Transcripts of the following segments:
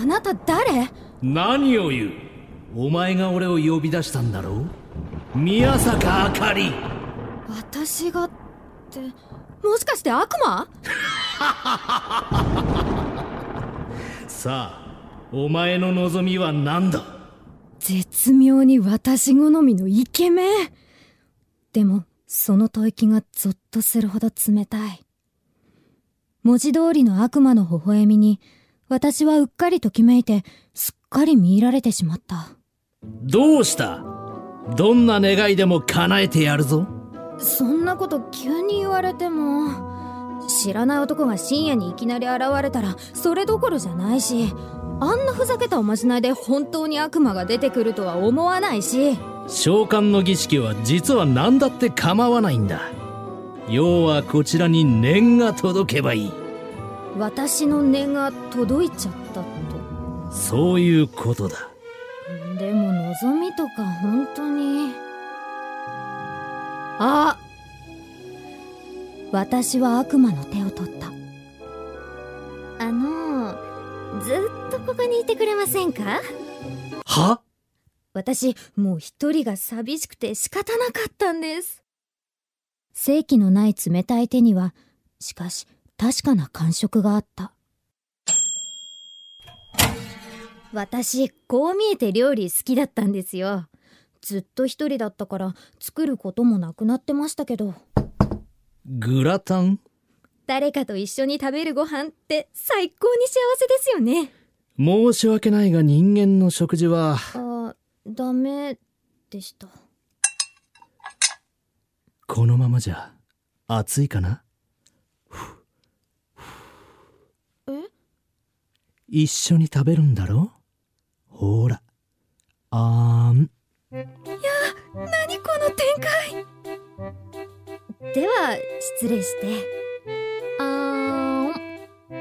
あなた誰？何を言う？お前が俺を呼び出したんだろう？宮坂あかり。私がってもしかして悪魔？さあお前の望みは何だ？絶妙に私好みのイケメン。でもその吐息がゾッとするほど冷たい。文字通りの悪魔の微笑みに私はうっかりときめいてすっかり見入られてしまった。どうした？どんな願いでも叶えてやるぞ。そんなこと急に言われても知らない男が深夜にいきなり現れたらそれどころじゃないしあんなふざけたおまじないで本当に悪魔が出てくるとは思わないし。召喚の儀式は実は何だって構わないんだ。要はこちらに念が届けばいい私の念が届いちゃったと。そういうことだ。でも望みとか本当に。あ私は悪魔の手を取った。あのずっとここにいてくれませんか？は？私もう一人が寂しくて仕方なかったんです。正気のない冷たい手にはしかし確かな感触があった。私こう見えて料理好きだったんですよ。ずっと一人だったから作ることもなくなってましたけど。グラタン？誰かと一緒に食べるご飯って最高に幸せですよね。申し訳ないが人間の食事は。あダメでした。このままじゃ暑いかな？一緒に食べるんだろ？ほら。あーん。何この展開？では失礼して。あーん。う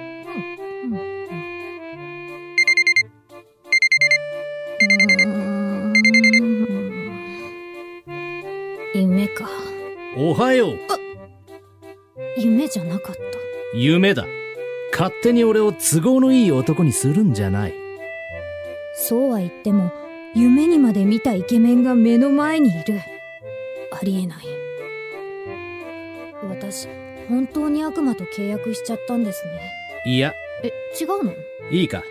ん。うん。うん。夢かおはよう夢じゃなかった夢だ勝手に俺を都合のいい男にするんじゃない。そうは言っても夢にまで見たイケメンが目の前にいる。ありえない。私本当に悪魔と契約しちゃったんですね。いや。え違うの？いいか。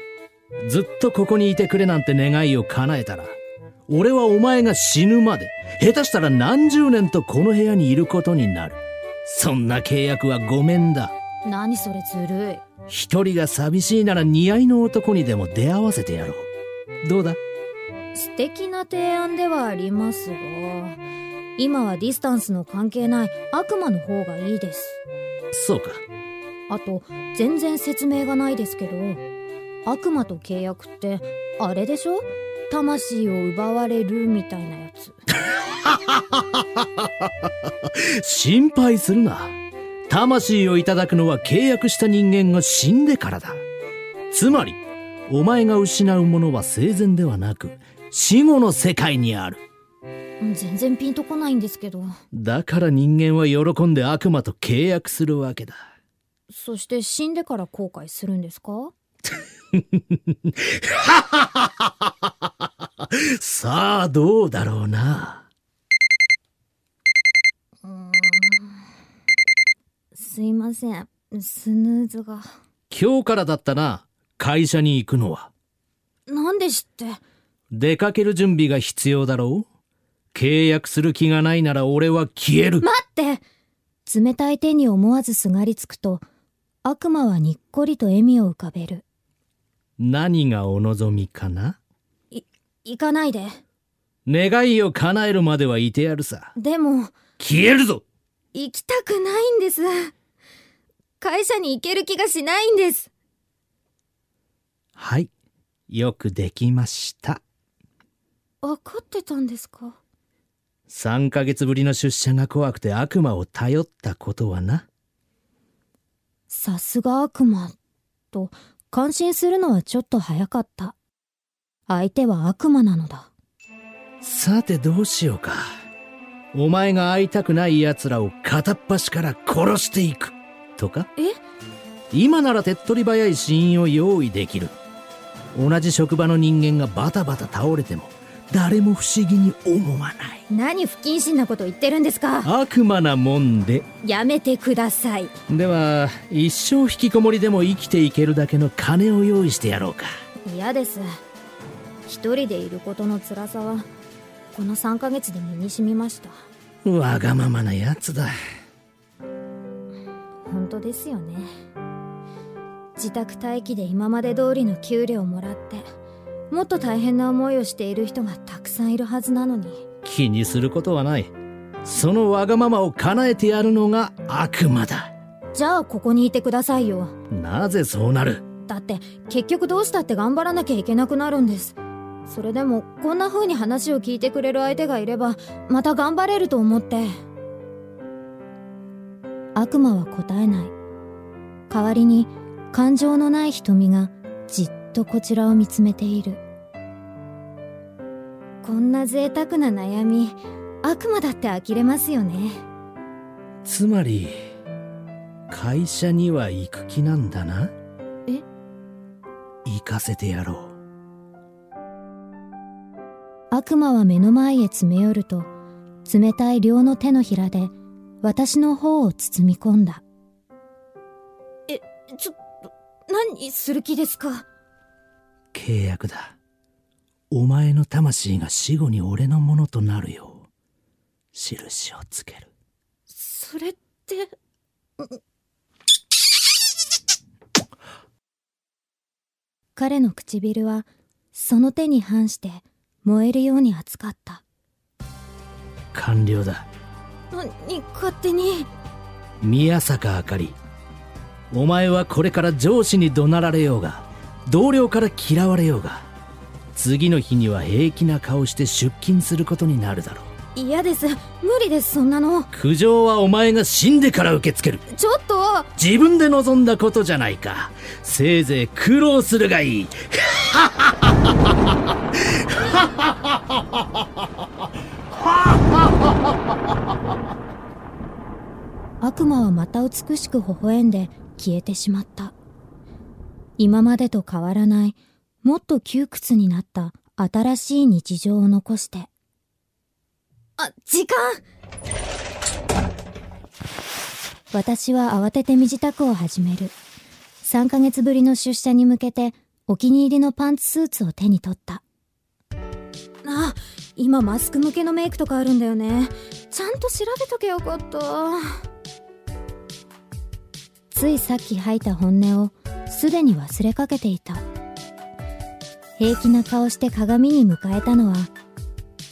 ずっとここにいてくれなんて願いを叶えたら俺はお前が死ぬまで下手したら何十年とこの部屋にいることになる。そんな契約はごめんだ。何それずるい一人が寂しいなら似合いの男にでも出会わせてやろう。どうだ？素敵な提案ではありますが今はディスタンスの関係ない悪魔の方がいいです。そうか。あと全然説明がないですけど悪魔と契約ってあれでしょ？魂を奪われるみたいなやつ。心配するな魂をいただくのは契約した人間が死んでからだ。つまりお前が失うものは生前ではなく死後の世界にある。全然ピンとこないんですけど。だから人間は喜んで悪魔と契約するわけだ。そして死んでから後悔するんですか？さあどうだろうなすいません。スヌーズが。今日からだったな会社に行くのは。なんで知って。出かける準備が必要だろう？契約する気がないなら俺は消える。待って。冷たい手に思わずすがりつくと悪魔はにっこりと笑みを浮かべる。何がお望みかな？行かないで。願いを叶えるまではいてやるさ。でも消えるぞ！行きたくないんです会社に行ける気がしないんです。はい。よくできました。分かってたんですか？3ヶ月ぶりの出社が怖くて悪魔を頼ったことはな。さすが悪魔と感心するのはちょっと早かった。相手は悪魔なのだ。さてどうしようか。お前が会いたくない奴らを片っ端から殺していくとか？え？今なら手っ取り早い死因を用意できる。同じ職場の人間がバタバタ倒れても誰も不思議に思わない。何不謹慎なこと言ってるんですか？悪魔なもんで。やめてください。では一生引きこもりでも生きていけるだけの金を用意してやろうか。嫌です。一人でいることの辛さはこの3ヶ月で身に染みました。わがままなやつだ本当ですよね。自宅待機で今まで通りの給料をもらってもっと大変な思いをしている人がたくさんいるはずなのに。気にすることはない。そのわがままを叶えてやるのが悪魔だ。じゃあここにいてくださいよ。なぜそうなる？だって結局どうしたって頑張らなきゃいけなくなるんです。それでもこんな風に話を聞いてくれる相手がいればまた頑張れると思って悪魔は答えない。代わりに感情のない瞳がじっとこちらを見つめている。こんな贅沢な悩み悪魔だって呆れますよね。つまり会社には行く気なんだな？え？行かせてやろう。悪魔は目の前へ詰め寄ると冷たい両の手のひらで私の方を包み込んだ。えちょ何する気ですか？契約だ。お前の魂が死後に俺のものとなるよう印をつける。それって彼の唇はその手に反して燃えるように熱かった。完了だ何勝手に。宮坂あかりお前はこれから上司に怒鳴られようが同僚から嫌われようが次の日には平気な顔して出勤することになるだろう。嫌です。無理ですそんなの。苦情はお前が死んでから受け付ける。ちょっと。自分で望んだことじゃないか。せいぜい苦労するがいい 悪魔はまた美しく微笑んで消えてしまった。今までと変わらないもっと窮屈になった新しい日常を残して。あ時間！私は慌てて身支度を始める。3ヶ月ぶりの出社に向けてお気に入りのパンツスーツを手に取った。あ今マスク向けのメイクとかあるんだよね。ちゃんと調べとけよかった。ついさっき吐いた本音をすでに忘れかけていた。平気な顔して鏡に迎えたのは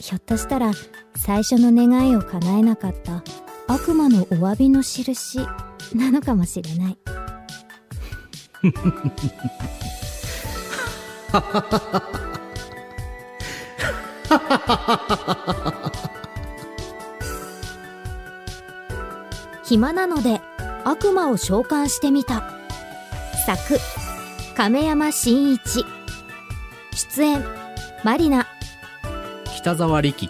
ひょっとしたら最初の願いを叶えなかった悪魔のお詫びの印なのかもしれない。暇なので悪魔を召喚してみた。作亀山真一。出演マリナ。北沢力。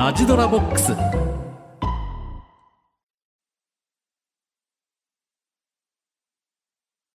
ラジドラボックス。